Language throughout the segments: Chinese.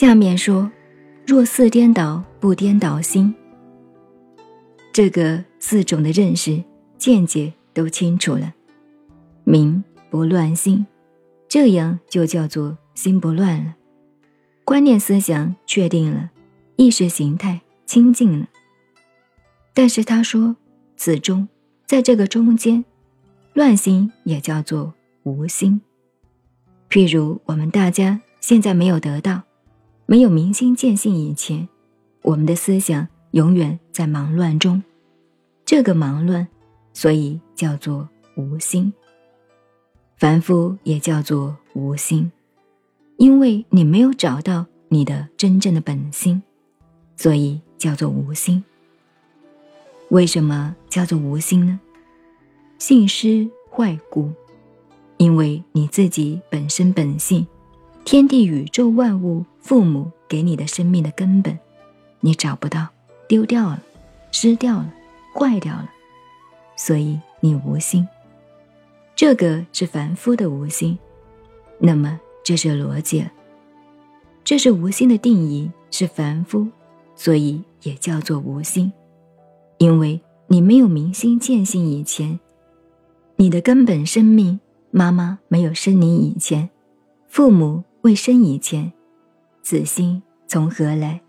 下面说：“若四颠倒，不颠倒心。”这个四种的认识见解都清楚了，明不乱心，这样就叫做心不乱了，观念思想确定了，意识形态清净了。但是他说，此中在这个中间，乱心也叫做无心。譬如我们大家现在没有得到。没有明心见性以前，我们的思想永远在忙乱中。这个忙乱，所以叫做无心。凡夫也叫做无心，因为你没有找到你的真正的本心，所以叫做无心。为什么叫做无心呢？性失坏故，因为你自己本身本性。天地宇宙万物，父母给你的生命的根本，你找不到，丢掉了，失掉了，坏掉了，所以你无心。这个是凡夫的无心，那么这是逻辑。这是无心的定义，是凡夫，所以也叫做无心。因为你没有明心见性以前，你的根本生命，妈妈没有生你以前，父母。未生以前，此心从何来？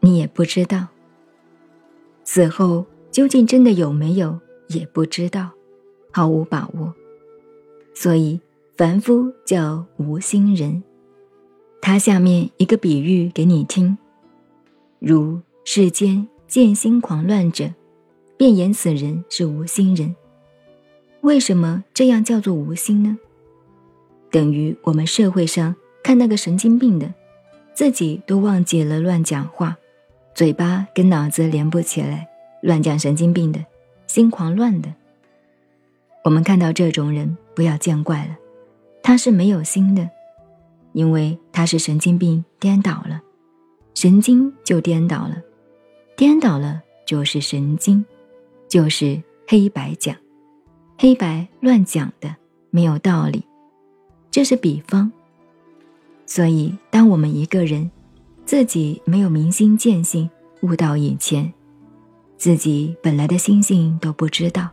你也不知道。死后究竟真的有没有，也不知道，毫无把握。所以凡夫叫无心人。他下面一个比喻给你听：如世间见心狂乱者，便言此人是无心人。为什么这样叫做无心呢？等于我们社会上看那个神经病的，自己都忘记了乱讲话，嘴巴跟脑子连不起来，乱讲神经病的，心狂乱的。我们看到这种人，不要见怪了，他是没有心的，因为他是神经病颠倒了，神经就颠倒了，颠倒了就是神经，就是黑白讲，黑白乱讲的没有道理。这是比方，所以当我们一个人自己没有明心见性悟道以前，自己本来的心性都不知道，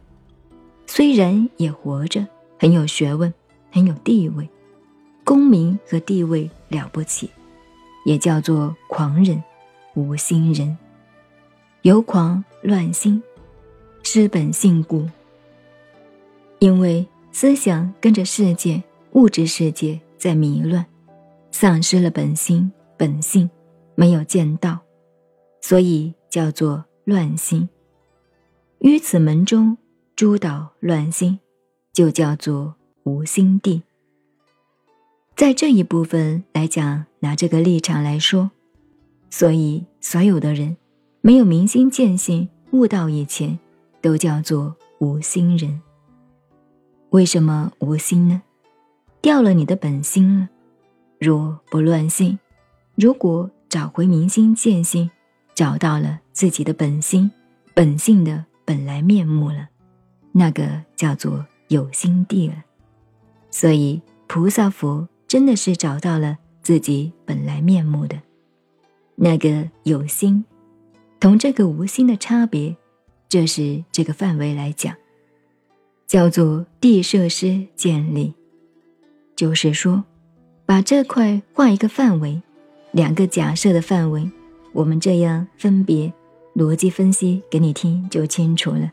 虽然也活着，很有学问，很有地位，功名和地位了不起，也叫做狂人、无心人，由狂乱心，失本性故，因为思想跟着世界。物质世界在迷乱，丧失了本心本性，没有见到，所以叫做乱心。于此门中诸导乱心，就叫做无心地。在这一部分来讲，拿这个立场来说，所以所有的人没有明心见性悟道以前，都叫做无心人。为什么无心呢？掉了你的本心了。若不乱心，如果找回明心见性，找到了自己的本心、本性的本来面目了，那个叫做有心地了。所以菩萨佛真的是找到了自己本来面目的。那个有心，同这个无心的差别，这是这个范围来讲，叫做地设施建立。就是说，把这块画一个范围，两个假设的范围，我们这样分别逻辑分析给你听就清楚了。